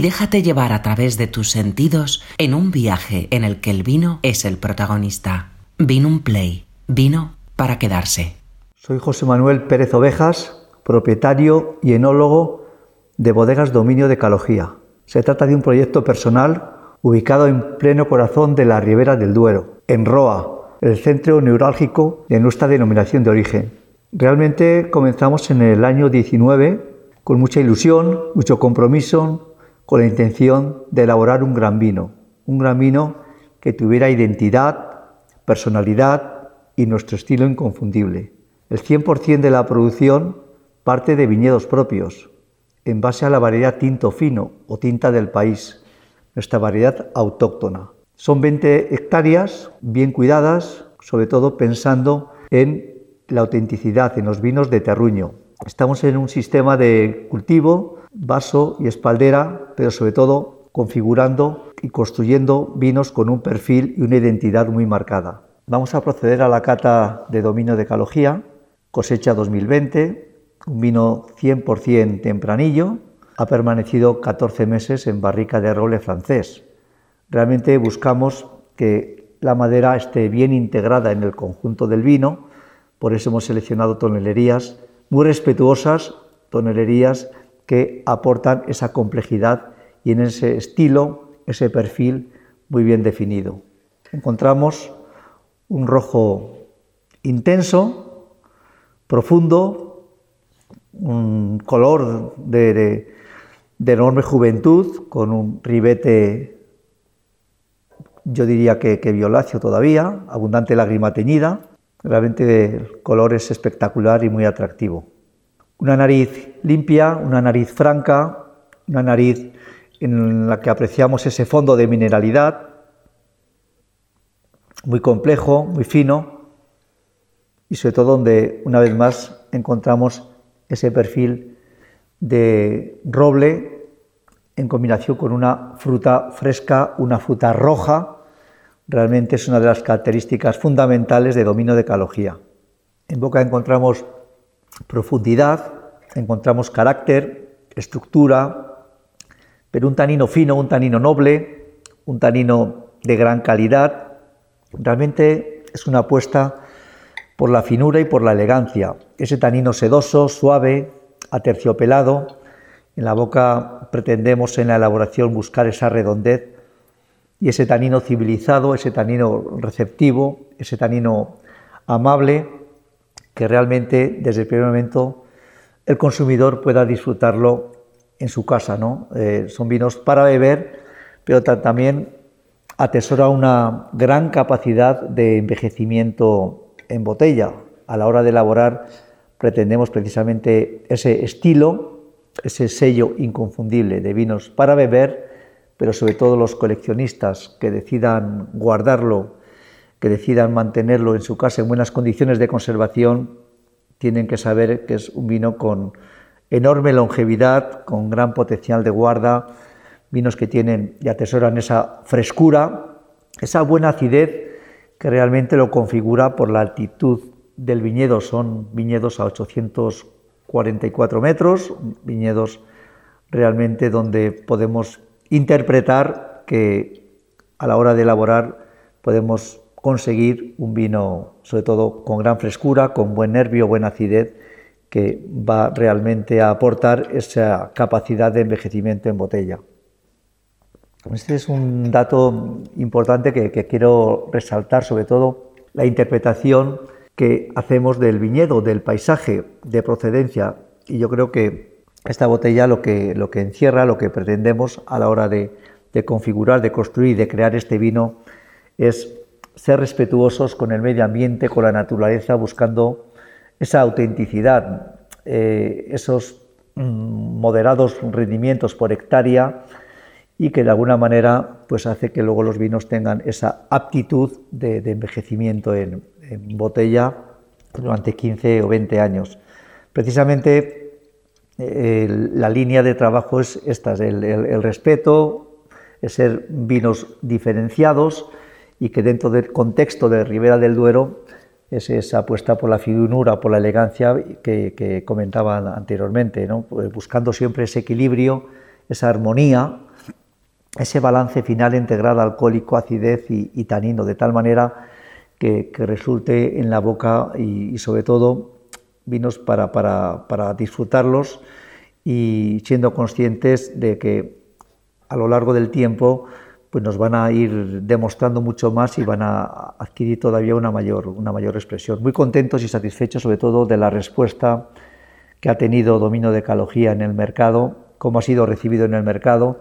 Déjate llevar a través de tus sentidos en un viaje en el que el vino es el protagonista. Vino un play, vino para quedarse. Soy José Manuel Pérez Ovejas, propietario y enólogo de Bodegas Dominio de Calogía. Se trata de un proyecto personal ubicado en pleno corazón de la Ribera del Duero, en Roa, el centro neurálgico de nuestra denominación de origen. Realmente comenzamos en el año 19 con mucha ilusión, mucho compromiso, con la intención de elaborar un gran vino, un gran vino que tuviera identidad, personalidad y nuestro estilo inconfundible. El 100% de la producción parte de viñedos propios, en base a la variedad tinto fino o tinta del país, nuestra variedad autóctona. Son 20 hectáreas bien cuidadas, sobre todo pensando en la autenticidad, en los vinos de terruño. Estamos en un sistema de cultivo vaso y espaldera, pero sobre todo configurando y construyendo vinos con un perfil y una identidad muy marcada. Vamos a proceder a la cata de dominio de calogía, cosecha 2020, un vino 100% tempranillo, ha permanecido 14 meses en barrica de roble francés. Realmente buscamos que la madera esté bien integrada en el conjunto del vino, por eso hemos seleccionado tonelerías muy respetuosas, tonelerías que aportan esa complejidad y en ese estilo, ese perfil muy bien definido. Encontramos un rojo intenso, profundo, un color de, enorme juventud, con un ribete, yo diría que, que violáceo todavía, abundante lágrima teñida. Realmente el color es espectacular y muy atractivo. Una nariz limpia, una nariz franca, una nariz en la que apreciamos ese fondo de mineralidad, muy complejo, muy fino, y sobre todo donde una vez más encontramos ese perfil de roble en combinación con una fruta fresca, una fruta roja, realmente es una de las características fundamentales de dominio de calogía. En boca encontramos profundidad, encontramos carácter, estructura, pero un tanino fino, un tanino noble, un tanino de gran calidad. Realmente es una apuesta por la finura y por la elegancia. Ese tanino sedoso, suave, aterciopelado. En la boca pretendemos en la elaboración buscar esa redondez y ese tanino civilizado, ese tanino receptivo, ese tanino amable que realmente desde el primer momento el consumidor pueda disfrutarlo en su casa. ¿no? Eh, son vinos para beber, pero también atesora una gran capacidad de envejecimiento en botella. A la hora de elaborar pretendemos precisamente ese estilo, ese sello inconfundible de vinos para beber, pero sobre todo los coleccionistas que decidan guardarlo que decidan mantenerlo en su casa en buenas condiciones de conservación, tienen que saber que es un vino con enorme longevidad, con gran potencial de guarda, vinos que tienen y atesoran esa frescura, esa buena acidez que realmente lo configura por la altitud del viñedo. Son viñedos a 844 metros, viñedos realmente donde podemos interpretar que a la hora de elaborar podemos conseguir un vino, sobre todo con gran frescura, con buen nervio, buena acidez, que va realmente a aportar esa capacidad de envejecimiento en botella. Este es un dato importante que, quiero resaltar, sobre todo la interpretación que hacemos del viñedo, del paisaje de procedencia. Y yo creo que esta botella lo que, lo que encierra, lo que pretendemos a la hora de, de configurar, de construir, de crear este vino, es ser respetuosos con el medio ambiente, con la naturaleza, buscando esa autenticidad, eh, esos mm, moderados rendimientos por hectárea y que de alguna manera pues hace que luego los vinos tengan esa aptitud de, envejecimiento en, botella durante 15 o 20 años. Precisamente eh, la línea de trabajo es esta, el, el respeto, es ser vinos diferenciados, y que dentro del contexto de Ribera del Duero es esa apuesta por la finura, por la elegancia que, comentaba anteriormente. Pues buscando siempre ese equilibrio, esa armonía ese balance final integrado alcohólico, acidez y, tanino, de tal manera que, resulte en la boca y, sobre todo vinos para, para, disfrutarlos y siendo conscientes de que a lo largo del tiempo pues nos van a ir demostrando mucho más y van a adquirir todavía una mayor, una mayor expresión. Muy contentos y satisfechos sobre todo de la respuesta que ha tenido Domino de Ecología en el mercado, cómo ha sido recibido en el mercado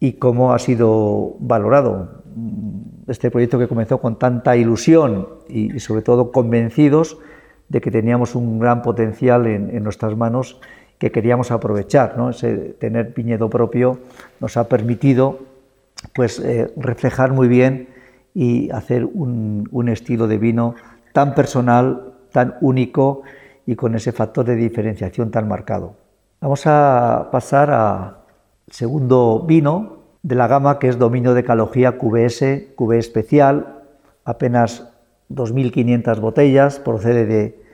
y cómo ha sido valorado este proyecto que comenzó con tanta ilusión y, sobre todo convencidos de que teníamos un gran potencial en, nuestras manos que queríamos aprovechar. ¿no? Ese tener viñedo propio nos ha permitido pues, eh, reflejar muy bien y hacer un, un estilo de vino tan personal, tan único y con ese factor de diferenciación tan marcado. Vamos a pasar al segundo vino de la gama que es dominio de calogía QBS, QB especial, apenas 2.500 botellas, procede de,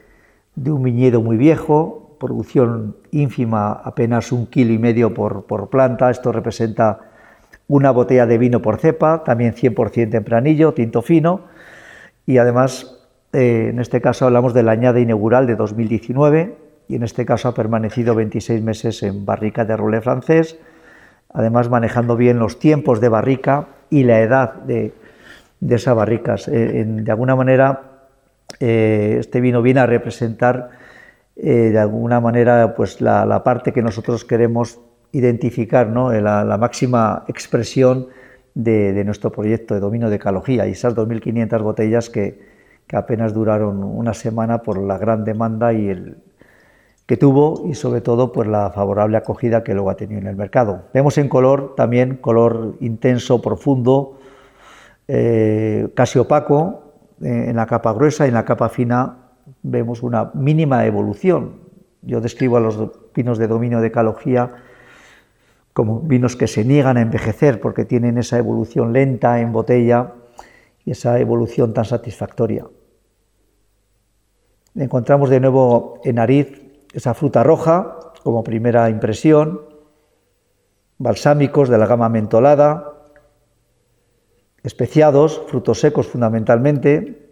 de, un viñedo muy viejo, producción ínfima, apenas un kilo y medio por, por planta, esto representa una botella de vino por cepa, también 100% tempranillo, tinto fino, y además eh, en este caso hablamos de la añada inaugural de 2019 y en este caso ha permanecido 26 meses en barrica de roble francés, además manejando bien los tiempos de barrica y la edad de, esas barricas. Eh, de alguna manera, eh, este vino viene a representar de alguna manera pues la, parte que nosotros queremos identificar, ¿no? la, máxima expresión de, nuestro proyecto de dominio de ecología y esas 2.500 botellas que, apenas duraron una semana por la gran demanda y el, que tuvo y sobre todo por la favorable acogida que luego ha tenido en el mercado. Vemos en color también color intenso, profundo, eh, casi opaco eh, en la capa gruesa y en la capa fina vemos una mínima evolución. Yo describo a los vinos de dominio de calogía como vinos que se niegan a envejecer porque tienen esa evolución lenta en botella y esa evolución tan satisfactoria. Encontramos de nuevo en nariz esa fruta roja como primera impresión, balsámicos de la gama mentolada, especiados, frutos secos fundamentalmente,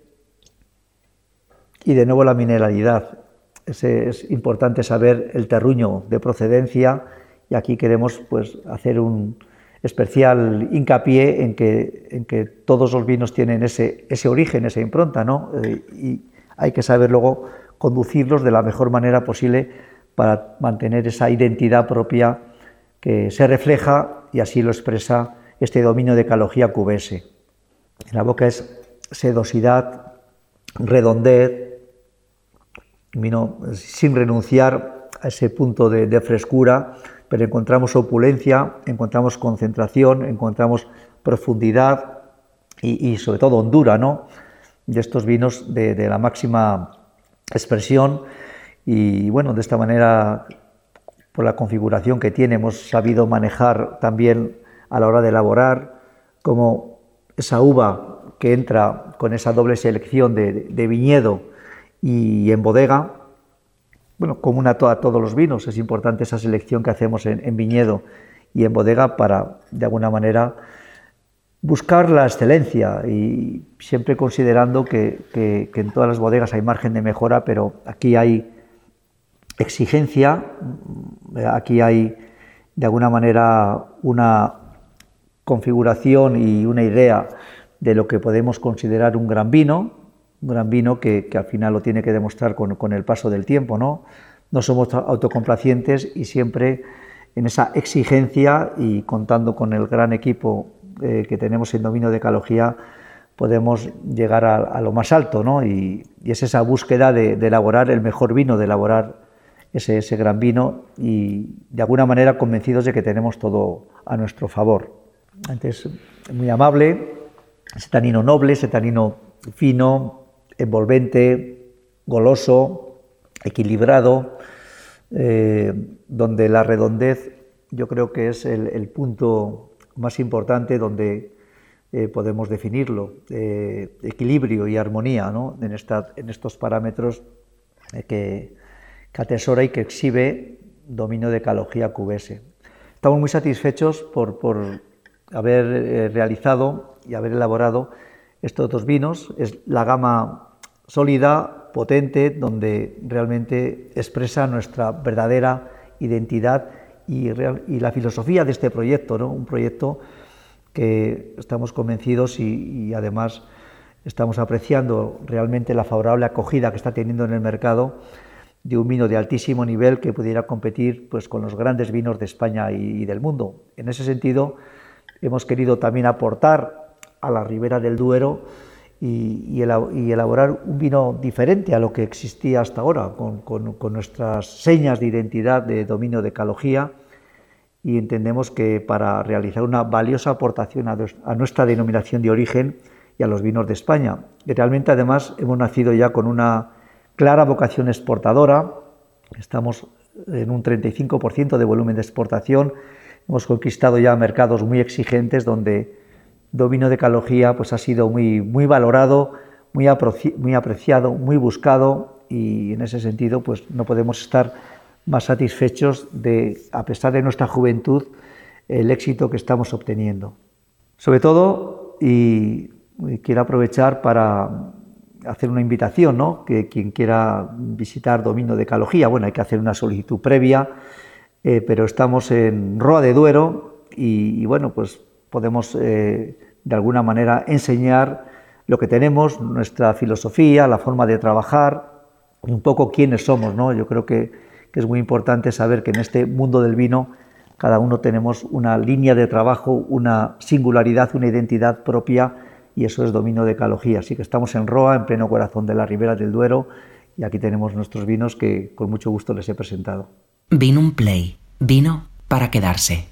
y de nuevo la mineralidad. Es, importante saber el terruño de procedencia y aquí queremos pues, hacer un especial hincapié en que, en que todos los vinos tienen ese, ese origen, esa impronta, ¿no? Eh, y, hay que saber luego conducirlos de la mejor manera posible para mantener esa identidad propia que se refleja y así lo expresa este dominio de calogía QBS. En la boca es sedosidad, redondez, vino sin renunciar a ese punto de, frescura, pero encontramos opulencia, encontramos concentración, encontramos profundidad y, sobre todo hondura, ¿no? de estos vinos de, la máxima expresión y bueno, de esta manera, por la configuración que tiene, hemos sabido manejar también a la hora de elaborar como esa uva que entra con esa doble selección de, viñedo y en bodega, bueno, común a, todos los vinos, es importante esa selección que hacemos en viñedo y en bodega para, de alguna manera, buscar la excelencia y siempre considerando que, en todas las bodegas hay margen de mejora, pero aquí hay exigencia, aquí hay de alguna manera una configuración y una idea de lo que podemos considerar un gran vino, gran vino que, al final lo tiene que demostrar con, el paso del tiempo, ¿no? No somos autocomplacientes y siempre en esa exigencia y contando con el gran equipo eh, que tenemos en dominio de ecología podemos llegar a, lo más alto, ¿no? Y, es esa búsqueda de, elaborar el mejor vino, de elaborar ese, gran vino y de alguna manera convencidos de que tenemos todo a nuestro favor. Antes, muy amable, ese noble, ese fino, envolvente, goloso, equilibrado, eh, donde la redondez yo creo que es el punto más importante donde eh, podemos definirlo, eh, equilibrio y armonía en, en, estos parámetros que, atesora y que exhibe dominio de ecología QBS. Estamos muy satisfechos por, haber eh, realizado y haber elaborado estos dos vinos. Es la gama sólida, potente, donde realmente expresa nuestra verdadera identidad y, la filosofía de este proyecto, ¿no? un proyecto que estamos convencidos y, además estamos apreciando realmente la favorable acogida que está teniendo en el mercado de un vino de altísimo nivel que pudiera competir pues, con los grandes vinos de España y, del mundo. En ese sentido, hemos querido también aportar a la ribera del Duero y, elaborar un vino diferente a lo que existía hasta ahora, con, nuestras señas de identidad de dominio de calogía y entendemos que para realizar una valiosa aportación a, nuestra denominación de origen y a los vinos de España. Y realmente además hemos nacido ya con una clara vocación exportadora, estamos en un 35% de volumen de exportación, hemos conquistado ya mercados muy exigentes donde Domino de Calogía pues, ha sido muy, muy valorado, muy, apreciado, muy buscado y en ese sentido pues, no podemos estar más satisfechos de, a pesar de nuestra juventud, el éxito que estamos obteniendo. Sobre todo, y quiero aprovechar para hacer una invitación, ¿no? que quien quiera visitar Domino de Calogía, bueno, hay que hacer una solicitud previa, eh, pero estamos en Roa de Duero y, bueno, pues podemos eh, de alguna manera enseñar lo que tenemos, nuestra filosofía, la forma de trabajar, un poco quiénes somos, ¿no? Yo creo que, que es muy importante saber que en este mundo del vino cada uno tenemos una línea de trabajo, una singularidad, una identidad propia y eso es dominio de calogía. Así que estamos en Roa, en pleno corazón de la Ribera del Duero, y aquí tenemos nuestros vinos que con mucho gusto les he presentado. Vino un play, vino para quedarse.